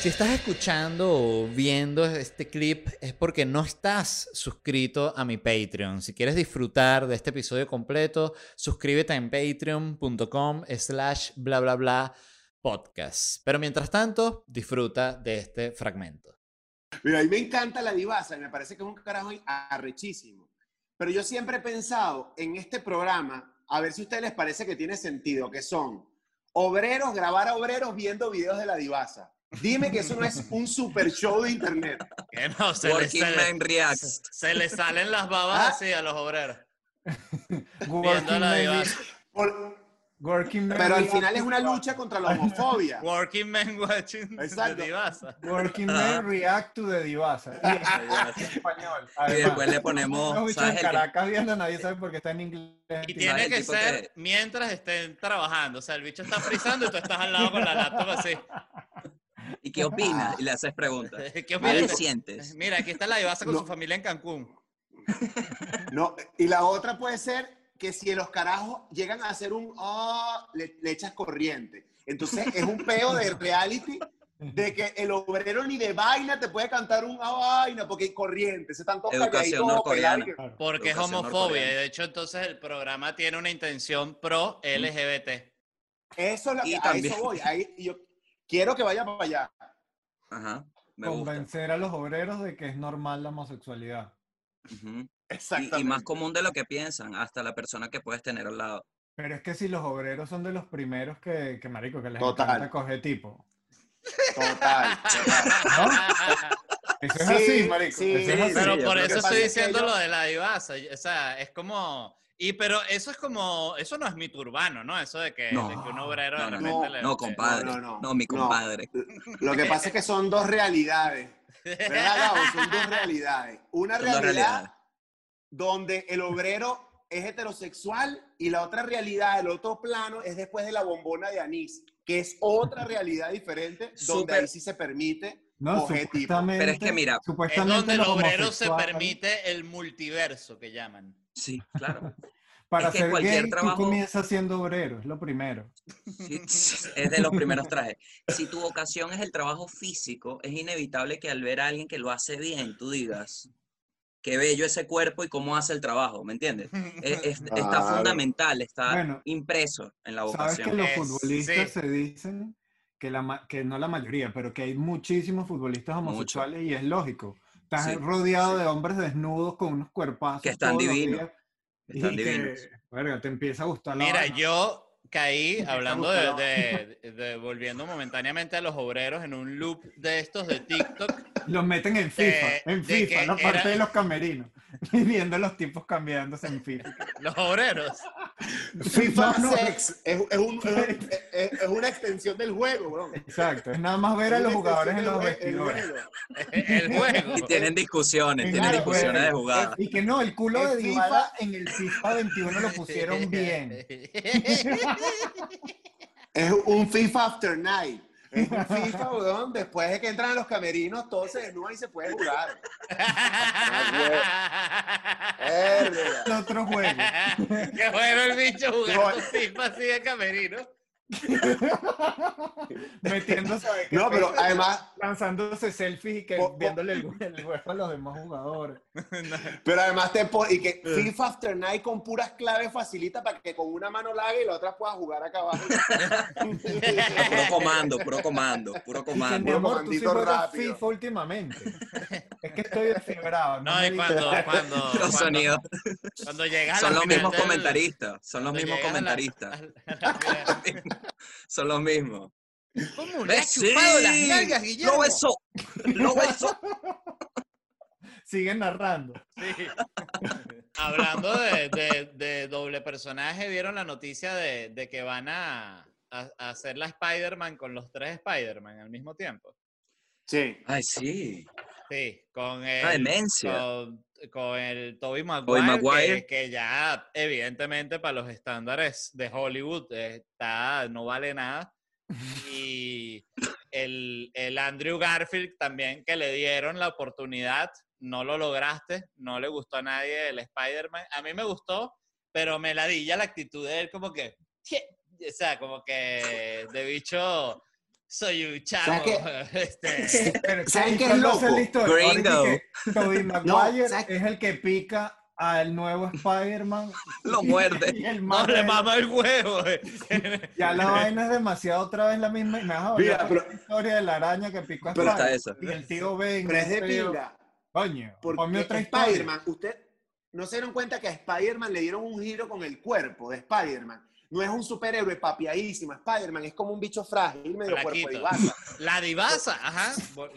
Si estás escuchando o viendo este clip es porque no estás suscrito a mi Patreon. Si quieres disfrutar de este episodio completo, suscríbete en patreon.com slash bla bla bla podcast. Pero mientras tanto, disfruta de este fragmento. Mira, a mí me encanta la divasa me parece que es un carajo arrechísimo. Pero yo siempre he pensado en este programa, a ver si a ustedes les parece que tiene sentido, que son obreros, grabar a obreros viendo videos de la divasa. Dime que eso no es un super show de internet. Que no, se, le, se, le salen las babas ¿Ah? así a los obreros. La Working Pero al final es una lucha contra la homofobia. Working Men watching the Divasa. Working Men react to the Divasa. Y, español. y después le ponemos. en Caracas viendo, nadie sabe por qué está en inglés. Y tiene que ser mientras estén trabajando. O sea, el bicho está frizando y tú estás al lado con la laptop así. ¿Y qué opinas? Y le haces preguntas. ¿Qué opinas? sientes? Mira, aquí está la Divasa con su familia en Cancún. No, y la otra puede ser que si los carajos llegan a hacer un oh, le, echas corriente. Entonces es un peo de reality de que el obrero ni de vaina te puede cantar un oh, vaina porque hay corriente. Se están Educación norcoreana. Porque es homofobia. De hecho, entonces el programa tiene una intención pro LGBT. Eso es lo que, a eso voy. Ahí, yo quiero que vaya para allá. Ajá. Convencer a los obreros de que es normal la homosexualidad. Y, más común de lo que piensan, hasta la persona que puedes tener al lado. Pero es que si los obreros son de los primeros que, que marico, que les Total. encanta coger tipo. Total. Eso es así, marico. pero por eso estoy diciendo lo de la divasa. O sea, es como... Y pero eso es como, eso no es mito urbano, ¿no? Eso de que, no, un obrero no, no, no, compadre. No, mi compadre. Lo que pasa es que son dos realidades. ¿Verdad, Son dos realidades. Una realidad donde el obrero es heterosexual y la otra realidad, el otro plano, es después de la bombona de anís, que es otra realidad diferente, donde ahí sí se permite no, Pero es que mira, es donde el obrero se permite el multiverso que llaman. Sí, claro. Para ser cualquier gay, trabajo... tú comienzas siendo obrero, es lo primero. es de los primeros trajes. Si tu vocación es el trabajo físico, es inevitable que al ver a alguien que lo hace bien, tú digas, qué bello ese cuerpo y cómo hace el trabajo, ¿me entiendes? está fundamental, está impreso en la vocación. ¿Sabes que los futbolistas se dicen que, la, que no la mayoría, pero que hay muchísimos futbolistas homosexuales y es lógico. Estás rodeado de hombres desnudos con unos cuerpazos. Que están divinos. Están divinos. Que, te empieza a gustar la Mira, yo caí hablando de, de, volviendo momentáneamente a los obreros en un loop de estos de TikTok. Los meten en FIFA, en FIFA, la parte de los camerinos. Y viendo los tipos cambiándose en FIFA. Los obreros. FIFA Sex es, es, un, es, es, una extensión del juego, bro. Exacto, es nada más ver a los jugadores en los vestidores. El juego. Y tienen discusiones, tienen discusiones de jugadas. Y que no, el culo de FIFA en el FIFA 21 lo pusieron bien. Es un FIFA After Night. Es un FIFA, weón, después de que entran a los camerinos, todos se desnudan y se puede jugar. Otro juego. Qué bueno el bicho jugando FIFA así de camerino. Metiéndose No, pero además. Lanzándose selfies y que viéndole el, el, juego a los demás jugadores. Pero además te y que FIFA After Night con puras claves facilita para que con una mano la haga y la otra pueda jugar acá abajo. puro comando, puro comando, puro comando. Mi amor, tú sí FIFA últimamente. Es que estoy desfibrado. No, no y cuando, cuando, los sonidos. Cuando llegas Son los mismos comentaristas. Son los mismos comentaristas. Son los mismos. ¿Cómo le has chupado las nalgas, Guillermo? Lo besó. Lo besó. siguen narrando. Sí. Hablando de, de, doble personaje, ¿vieron la noticia de, de que van a, a, hacer la Spider-Man con los tres Spider-Man al mismo tiempo? Sí. Ay, sí. Sí, con el, Con, con, el Tobey Maguire, Que, ya evidentemente para los estándares de Hollywood está, no vale nada. Y el, el Andrew Garfield también que le dieron la oportunidad, no lo lograste, no le gustó a nadie el Spider-Man. A mí me gustó, pero me ladilla la actitud de él como que, o sea, como que de bicho soy un chavo. Este... ¿Saben qué es loco? Gringo. Tobey Maguire es el que pica al nuevo Spider-Man. Lo muerde. no le mama el huevo. Eh. ya la vaina es demasiado otra vez la misma. Me Mira, pero, la historia de la araña que picó a Spider-Man. Y el tío Ben. Pero es de pinga. Coño, porque Spider-Man, usted no se dieron cuenta que a Spider-Man le dieron un giro con el cuerpo de Spider-Man no es un superhéroe papiadísimo. Spider-Man es como un bicho frágil, medio cuerpo divasa. La divasa, ajá.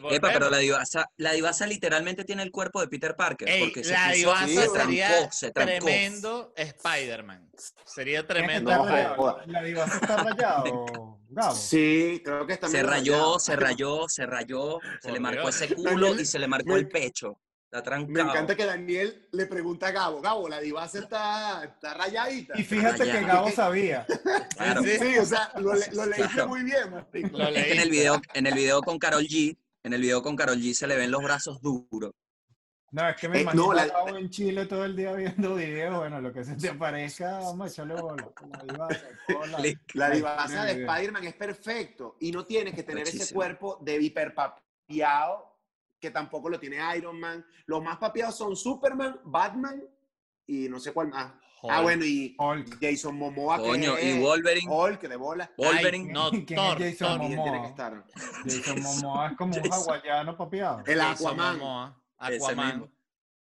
Epa, pero la divasa, la divasa literalmente tiene el cuerpo de Peter Parker. porque la se divasa sería tremendo Spider-Man. Sería tremendo. ¿La divasa está rayado, Gabo? Sí, creo que está Se rayó, se rayó, se rayó, se le marcó ese culo y se le marcó el pecho. Me encanta que Daniel le pregunta a Gabo, Gabo, la divasa está, está rayadita. Y fíjate que Gabo sabía. Sí, o sea, lo, lo leíste muy bien, Martín. Es que en el, video, en el video con Carol G, en el video con Carol G se le ven los brazos duros. No, es que me eh, imagino a Gabo en Chile todo el día viendo videos, bueno, lo que se te aparezca, vamos a echarle bola. La divasa, la, divasa de Spider-Man es perfecto y no tienes que tener ese cuerpo de hiperpapiado que tampoco lo tiene Iron Man. Los más papiados son Superman, Batman y no sé cuál más. Ah, bueno, y Jason Momoa. Coño, y Wolverine. Hulk, de bola. Wolverine. no, Thor. Jason Momoa? Tiene que estar. Jason Momoa es como un hawaiano papiado. El Aquaman. Aquaman.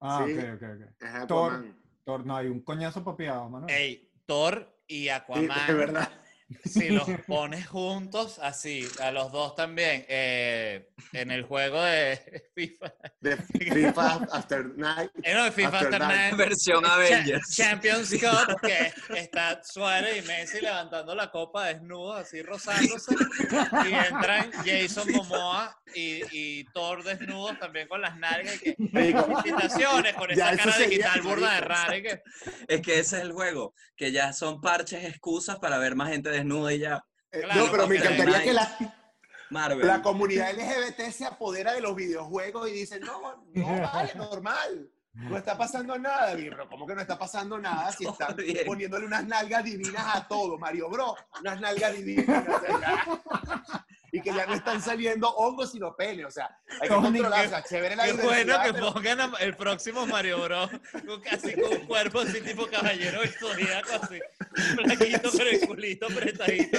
Ah, ok, ok, ok. Es Thor, Thor, no, hay un coñazo papiado, mano. Ey, Thor y Aquaman. Es verdad. Si los pones juntos, así, a los dos también, eh, en el juego de FIFA. De FIFA After Night. Eh, no, de FIFA After, Night. Versión Avengers. Champions Cup, que está Suárez y Messi levantando la copa desnudos, así rozándose. y entran Jason Momoa y, y Thor desnudos también con las nalgas. Y que, felicitaciones con esa cara digital burda de rara. Que... Es que ese es el juego, que ya son parches, excusas para ver más gente de desnuda y ya. Eh, no, pero me encantaría que la, la comunidad LGBT se apodera de los videojuegos y dice, no, no vale, normal. No está pasando nada, pero ¿cómo que no está pasando nada si están poniéndole unas nalgas divinas a todo? Mario Bro, unas nalgas divinas y que ya no están saliendo hongos sino pene, o sea, hay que controlar, o sea, chévere la Qué bueno que pongan el próximo Mario Bros, así con un cuerpo así tipo caballero zodíaco, así, flaquito pero el culito apretadito.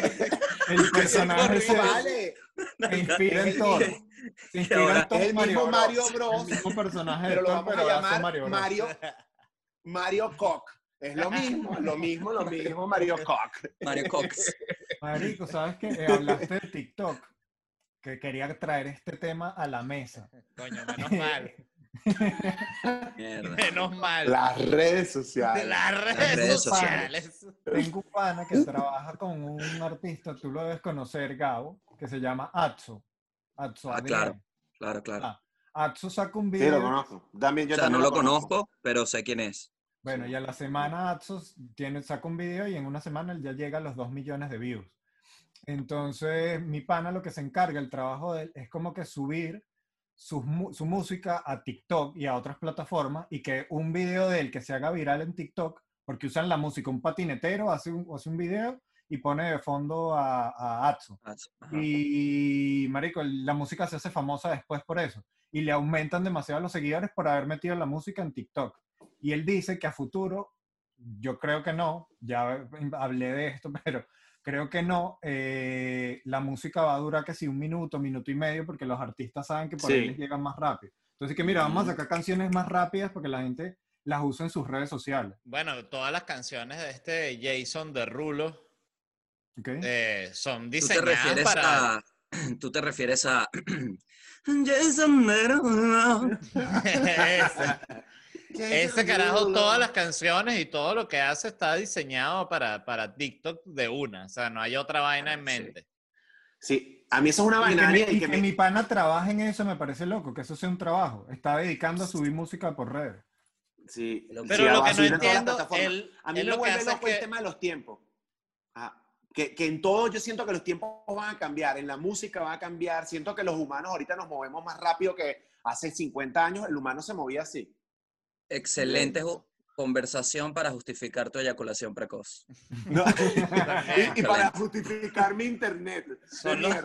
El personaje se vale. Se inspira en todo. Se inspira en el mismo Mario Bros. El mismo personaje pero lo vamos a llamar Mario, Mario, Mario Koch. Es lo mismo, lo mismo, lo mismo, Mario Koch. Mario Cox. Marico, ¿sabes qué? Eh, hablaste de TikTok, que quería traer este tema a la mesa. Coño, menos mal. Menos mal. Las redes sociales. Las redes, sociales. Tengo un pana que trabaja con un artista, tú lo debes conocer, Gabo, que se llama Atso. Atso ah, claro, claro, claro. Ah, Atso saca un video. Sí, lo conozco. También yo o sea, no lo conozco, pero sé quién es. Bueno, y a la semana Atsos tiene, saca un video y en una semana él ya llega a los 2 millones de views. Entonces, mi pana lo que se encarga, el trabajo de él, es como que subir su, su, música a TikTok y a otras plataformas y que un video de él que se haga viral en TikTok, porque usan la música, un patinetero hace un, hace un video y pone de fondo a, a Atso. Y, marico, la música se hace famosa después por eso. Y le aumentan demasiado los seguidores por haber metido la música en TikTok. Y él dice que a futuro, yo creo que no, ya hablé de esto, pero creo que no, eh, la música va a durar casi un minuto, minuto y medio, porque los artistas saben que por ahí les llegan más rápido. Entonces, que mira, vamos a sacar canciones más rápidas porque la gente las usa en sus redes sociales. Bueno, todas las canciones de este Jason de Rulo eh, son diseñadas para... tú te refieres a Jason Derulo. Ese, ese carajo, todas las canciones y todo lo que hace está diseñado para, para TikTok de una. O sea, no hay otra vaina en Sí. mente. Sí, a mí eso es una Y que, vaina mi, y que que me- mi pana trabaje en eso me parece loco, que eso sea un trabajo. Está dedicando a subir música por redes. Sí, Pero sí, lo que no en entiendo, plataformas. él, A mí él me lo que vuelve es loco el que... tema de los tiempos. Ajá. Que, que en todo yo siento que los tiempos van a cambiar, en la música va a cambiar. Siento que los humanos ahorita nos movemos más rápido que hace 50 años el humano se movía así. Excelente conversación para justificar tu eyaculación precoz. No. y, y para justificar mi internet. Son los-.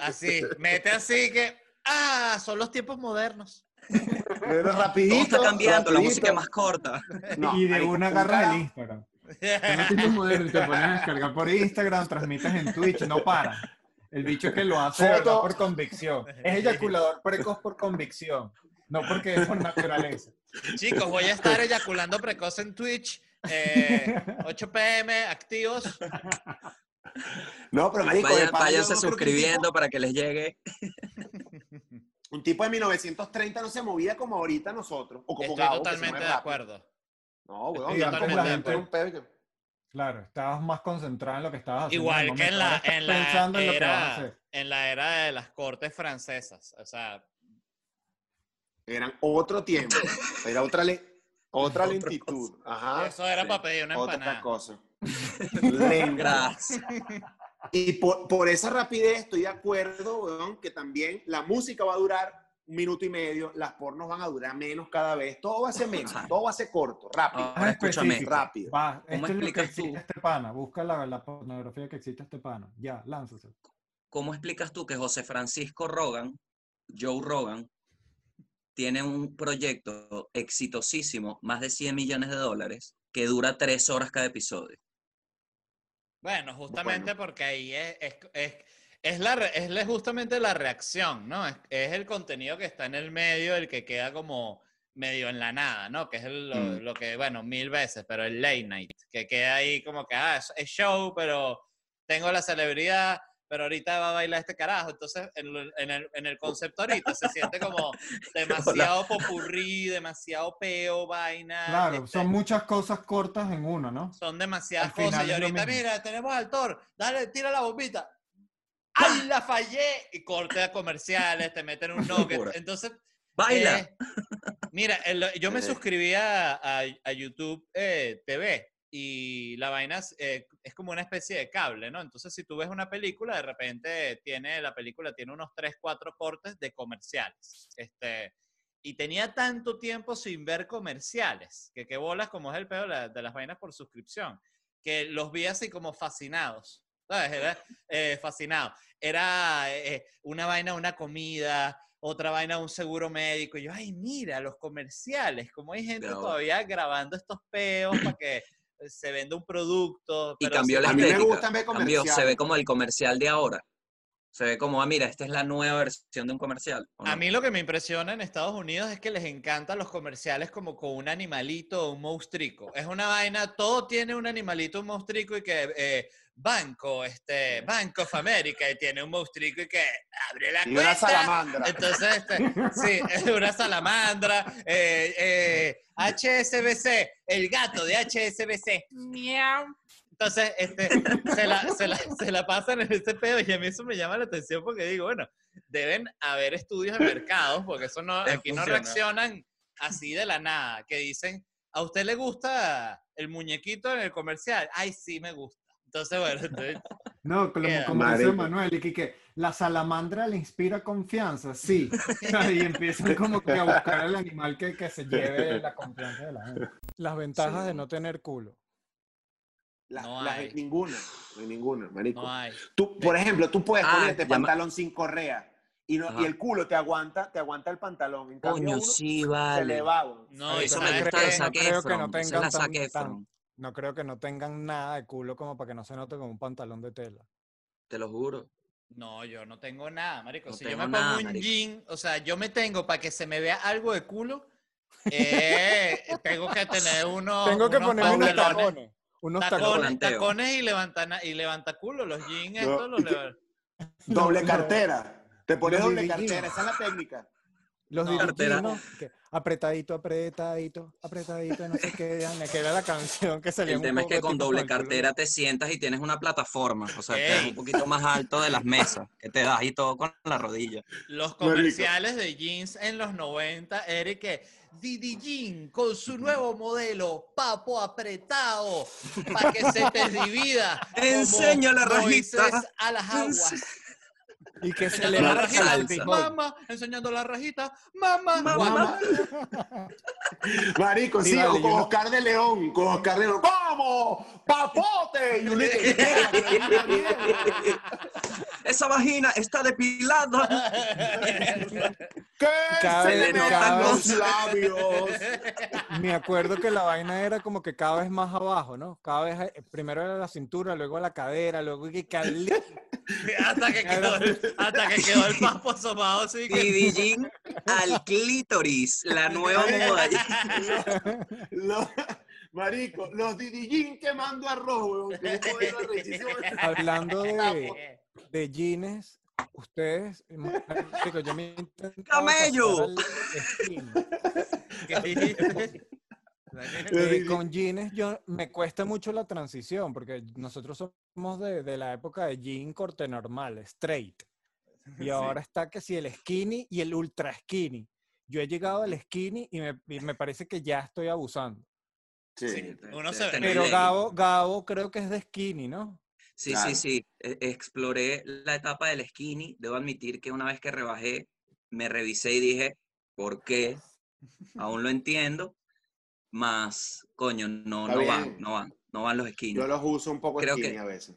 Así, mete así que... Ah, son los tiempos modernos. Pero Todo rapidito. está cambiando, la música es más corta. No, y de una carajo. el Instagram. Son modernos, te pones a descargar por Instagram, transmites en Twitch, no para. El bicho es que lo hace por convicción. Es eyaculador precoz por convicción, no porque es por naturaleza. Chicos, voy a estar eyaculando precoz en Twitch. eh, 8 pm, activos. No, pero marico, yo váyanse no suscribiendo tipo- para que les llegue. Un tipo de 1930 no se movía como ahorita nosotros. O como Estoy Gabo, totalmente de acuerdo. No, weón, como la gente un pedo que- Claro, estabas más concentrado en lo que estabas haciendo. Igual que en la, en, la pensando en lo que vas a era, hacer. en la era de las cortes francesas. O sea, Eran otro tiempo. Era otra, le- otra Otra lentitud. Ajá. eso era sí. para pedir una Otra empanada. cosa. Lenta. Gracias. Y por, por esa rapidez estoy de acuerdo, weón, que también la música va a durar un minuto y medio, las pornos van a durar menos cada vez, todo va a ser menos, todo va a ser corto, rápido. Ahora escúchame. específico. Rápido. Va, ¿Cómo esto es lo que explicas tú? este pana. Busca la, la pornografía que existe este pana. Ya, lánzase. ¿Cómo explicas tú que José Francisco Rogan, Joe Rogan, tiene un proyecto exitosísimo, más de 100 millones de dólares, que dura tres horas cada episodio? Bueno, justamente Bueno. porque ahí es, es, es, es la, es la- justamente la reacción, ¿no? Es, es el contenido que está en el medio, el que queda como medio en la nada, ¿no? Que es el- lo, Mm. lo que, bueno, mil veces, pero el late night, que queda ahí como que, ah, es, es show, pero tengo la celebridad, pero ahorita va a bailar este carajo. Entonces, en, en el, en el concepto ahorita se siente como demasiado popurrí, demasiado peo, vaina. Claro, este, son muchas cosas cortas en uno, ¿no? son demasiadas Al final cosas. Y ahorita, mira, tenemos al Thor, dale, tira la bombita. ¡Ay, la fallé! Y corte a comerciales, te meten un nugget. Entonces, ¡Baila! eh, mira, el- yo me suscribí a, a- a YouTube eh, TV y la vaina es, eh, es como una especie de cable, ¿no? Entonces, si tú ves una película, de repente tiene, la película tiene unos 3, 4 cortes de comerciales. Este, y tenía tanto tiempo sin ver comerciales, que qué bolas como es el pedo de, la- de las vainas por suscripción, que los vi así como fascinados. ¿Sabes? Era eh, fascinado. Era eh, una vaina, una comida, otra vaina, un seguro médico. Y yo, ay, mira, los comerciales, como hay gente Bravo. todavía grabando estos peos para que se venda un producto. Y pero cambió sí- la A mí me gustan ver Cambió, se ve como el comercial de ahora. Se ve como, ah, mira, esta es la nueva versión de un comercial. ¿o A mí lo que me impresiona en Estados Unidos es que les encantan los comerciales como con un animalito o un monstruico. Es una vaina, todo tiene un animalito, un monstruico y que eh, banco, este, Bank of America y tiene un monstruico y que abre la Y una salamandra. Entonces, este, sí, es una salamandra. eh, eh, HSBC, el gato de HSBC. Miau. Entonces, este, se, la, se, la, se la pasan en ese pedo y a mí eso me llama la atención porque digo, bueno, deben haber estudios de mercados porque eso no, Les aquí no reaccionan así de la nada, que dicen, ¿a usted le gusta el muñequito en el comercial? Ay, sí, me gusta. Entonces, bueno, entonces, No, como, Queda. como dice. Manuel, y que, que la salamandra le inspira confianza, sí. y empiezan como que a buscar el animal que, que se lleve la confianza de la gente. Las ventajas Sí. de no tener culo. La- No la- hay. ninguna, no hay ninguna, marico. no hay. Tú, por ejemplo, tú puedes Ah, ponerte pantalón sin correa y, no, y el culo te aguanta, te aguanta el pantalón. En cambio, Coño, uno sí, se le vale. va. weón. No, Eso me gusta de Zac no creo que no tengan tan- tan-. No creo que no tengan nada de culo como para que no se note como un pantalón de tela. Te lo juro. No, yo no tengo nada, marico. No si yo me tengo pongo nada, un marico. jean, o sea, yo me tengo para que se me vea algo de culo, eh, tengo que tener uno, Tengo que unos ponerme unos tacones. Unos tacones. y levanta, y levanta culo, los jeans No, estos los Doble cartera. Te pones doble cartera, esa es la técnica. Los. Que apretadito, apretadito, apretadito, no sé qué, ya me queda la canción que salía El tema es que con doble culo. cartera te sientas y tienes una plataforma, o sea, que es un poquito más alto de las mesas, que te das y todo con la rodilla. Los comerciales de jeans en los 90 era que Didi Jean con su nuevo modelo, papo apretado, para que se te divida. Enseña la rajita. a las aguas. Y que se le la va rajita, mamá, enseñando la rajita, mamá, Mamá. Marico, Sí, sí, vale, o con no- Oscar de León, con Oscar de León. ¡Vamos! ¡Papote! Esa vagina está depilada. ¿Qué se le vez- los labios? Me acuerdo que la vaina era como que cada vez más abajo, ¿no? Cada vez, eh, primero era la cintura, luego la cadera, luego que cali- hasta, que quedó hasta que quedó el papo asomado así que... Didi Jean al clítoris, la nueva moda. Los- marico, los Didijin quemando arroz, weón. que hablando de, de jeans, ustedes, marico, yo me ¡Camello! Eh, con jeans yo me cuesta mucho la transición porque nosotros somos de, de la época de jean corte normal, straight. Y ahora está que si el skinny y el ultra skinny. Yo he llegado al skinny y me, y me parece que ya estoy abusando. Sí. Uno se Pero. Gabo, Gabo creo que es de skinny, ¿no? Sí, Claro. sí, sí. E- Exploré la etapa del skinny. Debo admitir que una vez que rebajé, me revisé y dije, ¿por qué? Aún lo entiendo. Más, coño, no, Está no bien. no van, no van los skinny. Yo los uso un poco Creo skinny que- a veces.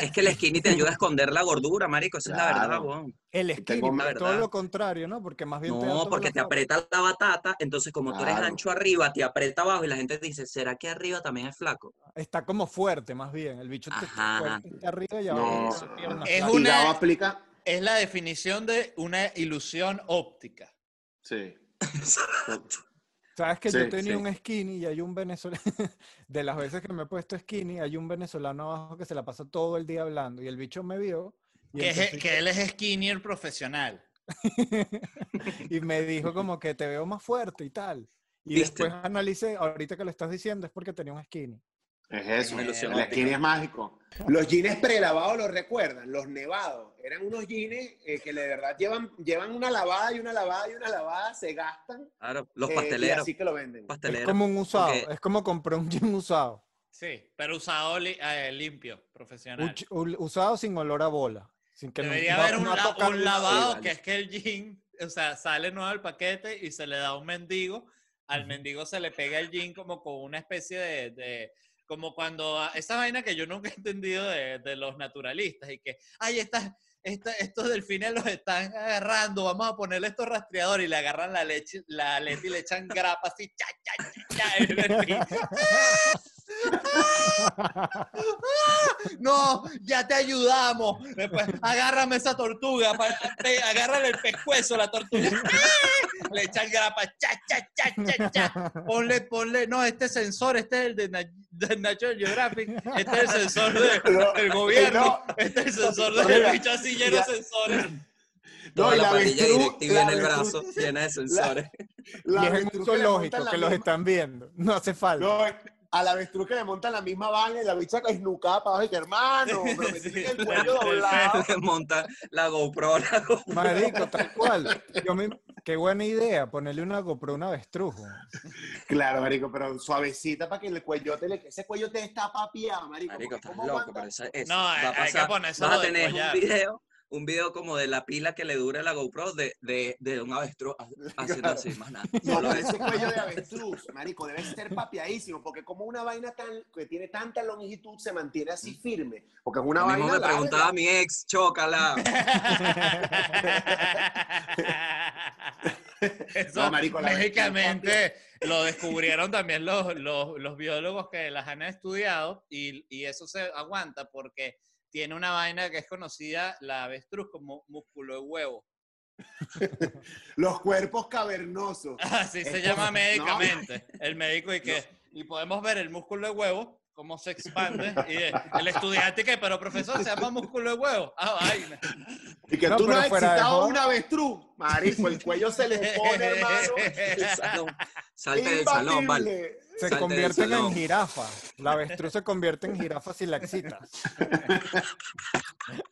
Es que el skinny te ayuda a esconder la gordura, marico. Esa es la verdad, Claro. weón. El Y skinny, todo verdad. lo contrario, ¿no? Porque más bien te No, toda porque la te aprieta la batata, entonces como tú eres Claro. ancho arriba, te aprieta abajo y la gente dice, ¿será que arriba también es flaco? Está como fuerte, más bien. El bicho te Ajá. fuerte arriba y No. abajo. piernas Es. Y una- Gabo aplica. Es la definición de una ilusión óptica. Sí. Sabes que Sí, yo tenía sí. un skinny y hay un venezolano, de las veces que me he puesto skinny, hay un venezolano abajo que se la pasa todo el día hablando y el bicho me vio y, Que, es- que él es skinnier profesional. y me dijo como que te veo más fuerte y tal. Y ¿Viste? después analicé, ahorita que lo estás diciendo es porque tenía un skinny. Es eso. Una ilusión El skinny es mágico. Los jeans prelavados los recuerdan, los nevados. Eran unos jeans eh, que de verdad llevan, llevan una lavada y una lavada y una lavada, se gastan. Claro, los eh, y pasteleros, así que lo venden. Es pasteleros. como un usado, porque- es como comprar un jean usado. Sí, pero usado li- eh, limpio, profesional. Un- usado sin olor a bola. Sin que Debería no- haber un, no la- un lavado vale. que es que el jean, o sea, sale nuevo el paquete y se le da a un mendigo. Al mendigo se le pega el jean como con una especie de, de- como cuando a- esa vaina que yo nunca he entendido de, los naturalistas y que, ay, estas, esta- estos delfines los están agarrando, vamos a ponerle estos rastreadores y le agarran la leche, la aleta y le echan grapa así, cha, cha, cha, cha, y el delfín, No, ya te ayudamos. Después, agárrame esa tortuga. Agárrale el pescuezo a la tortuga. ¡Ah! Le echan grapa. Cha, cha, cha, cha, cha. Ponle, ponle. No, este sensor, este es el de, Na- de National Geographic. Este es el sensor de- No, del gobierno. no. Este es el sensor del Mira, bicho así lleno de sensores. No, Toda y la la directiva la en el brazo, llena de sensores. La y es avestruz un que la los están viendo. No hace falta. A la avestruz que le montan la misma vaina y la bicha esnucada para abajo y que hermano, pero me tiene el cuello doblado. Monta la GoPro, la GoPro. Marico, tal cual. Yo me- Qué buena idea ponerle una GoPro a un avestruz. Claro, marico, pero suavecita para que el cuellote, le... ese cuellote está papiado, marico. Marico, estás ¿cómo loco, aguanta? pero eso, eso No, va a hay- hay que pasar. ponérselo Vas a tener un video, un video como de la pila que le dure la GoPro de, de, de un avestruz ha- haciendo Claro. así, más nada. No, pero ese cuello de avestruz, marico, debe ser papiadísimo, porque como una vaina tan, que tiene tanta longitud se mantiene así firme, porque es una mismo vaina me preguntaba larga. mi ex, chócala. Eso No, marico, la mágicamente lo descubrieron también los, los, los biólogos que las han estudiado y, y eso se aguanta porque tiene una vaina que es conocida, la avestruz, como músculo de huevo. Los cuerpos cavernosos. Así se llama médicamente. El médico y que y podemos ver el músculo de huevo cómo se expande. Y el estudiante que, pero profesor, se llama músculo de huevo. Ah, vaina. Y que No, tú no has excitado un avestruz. Marico, el cuello se le pone, hermano. Salte del salón, vale. Se Salte convierten en jirafa. La avestruz se convierte en jirafa si la excitas.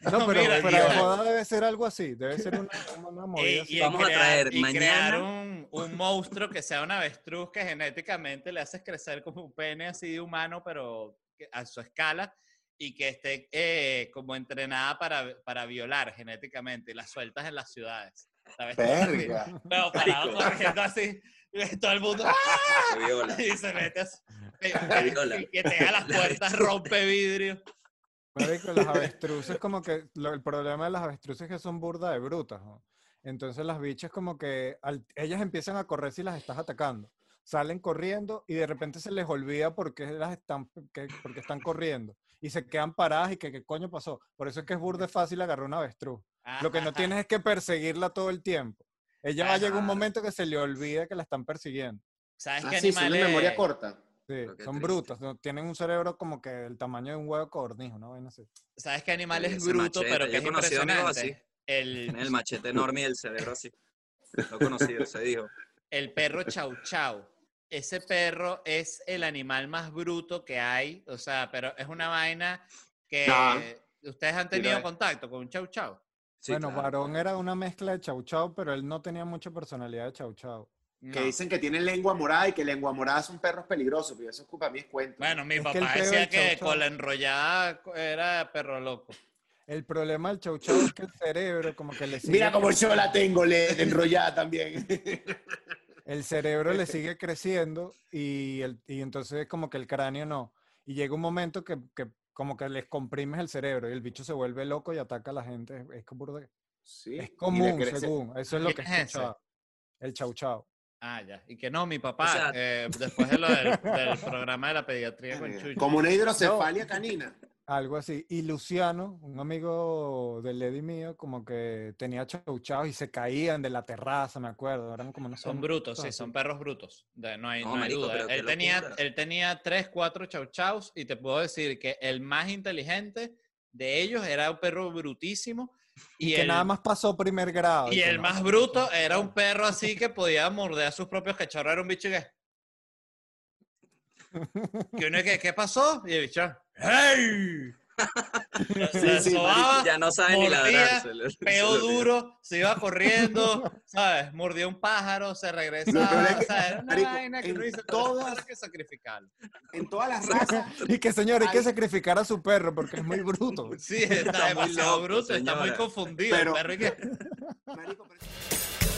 No, pero mira, fuera de mira. joda debe ser algo así. Debe ser una, una movida Y, así. y Vamos a crear, traer y crear mañana- un, un monstruo que sea un avestruz que genéticamente le haces crecer como un pene así de humano, pero que- a su escala, y que esté eh, como entrenada para, para violar genéticamente, y la sueltas en las ciudades. ¿sabes? Verga. Pero parado Marico. corriendo así, todo el mundo ¡ah! Y se mete así, viola. y que te las puertas, rompe vidrio. Marico, las avestruces como que lo- el problema de las avestruces es que son burda de brutas. ¿no? Entonces las bichas como que al- ellas empiezan a correr si las estás atacando. Salen corriendo y de repente se les olvida por qué, las están, que- porque están corriendo. Y se quedan paradas y que qué coño pasó. Por eso es que es burda fácil agarrar una avestruz. Lo que no Ajá. tienes es que perseguirla todo el tiempo. Ella va a llegar un momento que se le olvida que la están persiguiendo. ¿Sabes Ah, qué sí, son de animales? memoria corta. Sí, son triste. ¿no? Tienen un cerebro como que el tamaño de un huevo cornijo, ¿no? Así. ¿Sabes qué animal es Ese bruto, machete, pero que he es conocido impresionante? El, Tiene el machete enorme y el cerebro así. Lo conocí, se dijo. el perro chau chau. Ese perro es el animal más bruto que hay, o sea, pero es una vaina que Ah. ustedes han tenido Mira, contacto con un chau chau. Sí, bueno, claro. Varón era una mezcla de Chau Chau, pero él no tenía mucha personalidad de Chau Chau. Que No. dicen que tienen lengua morada y que lengua morada son perros peligrosos, pero eso para mí es cuento. Bueno, mi Es que papá peo decía que chau chau- con la enrollada era perro loco. El problema del Chau Chau es que el cerebro como que le sigue, Mira cómo yo la tengo le, enrollada también. el cerebro le sigue creciendo y, el, y entonces como que el cráneo no. Y llega un momento que, que como que les comprimes el cerebro y el bicho se vuelve loco y ataca a la gente. Es, es como Sí, es común, según. Eso es lo que he ¿Quién es escuchado. El Chau Chau. Ah, ya. Y que no, mi papá, sea- eh, después de lo del, del programa de la pediatría con Chucho. Como una hidrocefalia canina. Algo así. Y Luciano, un amigo del Lady mío, como que tenía chau chau y se caían de la terraza, me acuerdo. Eran como unos Son brutos, sí, son perros brutos. De- no hay, No, no hay marico, duda. Él tenía, locura. él tenía tres, cuatro chau chaus y te puedo decir que el más inteligente de ellos era un perro brutísimo y, que el, nada más pasó primer grado. y el no, más bruto era un perro así que podía morder a sus propios cachorros. Era un bicho que... que uno que, ¿qué pasó? Y el bicho... ¡Hey! Se sí, sobaba, Ya no sabe ni mordía, ladrarse. le- se peo duro, se iba corriendo, ¿sabes? Mordió un pájaro, se regresaba, es que, o sea, era una marico, vaina que en uno dice, todas- que sacrificarlo. En todas las razas. Y que señor, hay que sacrificar a su perro porque es muy bruto. Sí, está, Está muy demasiado loco, bruto, está muy confundido. Pero- el perro y que- Marico, pero-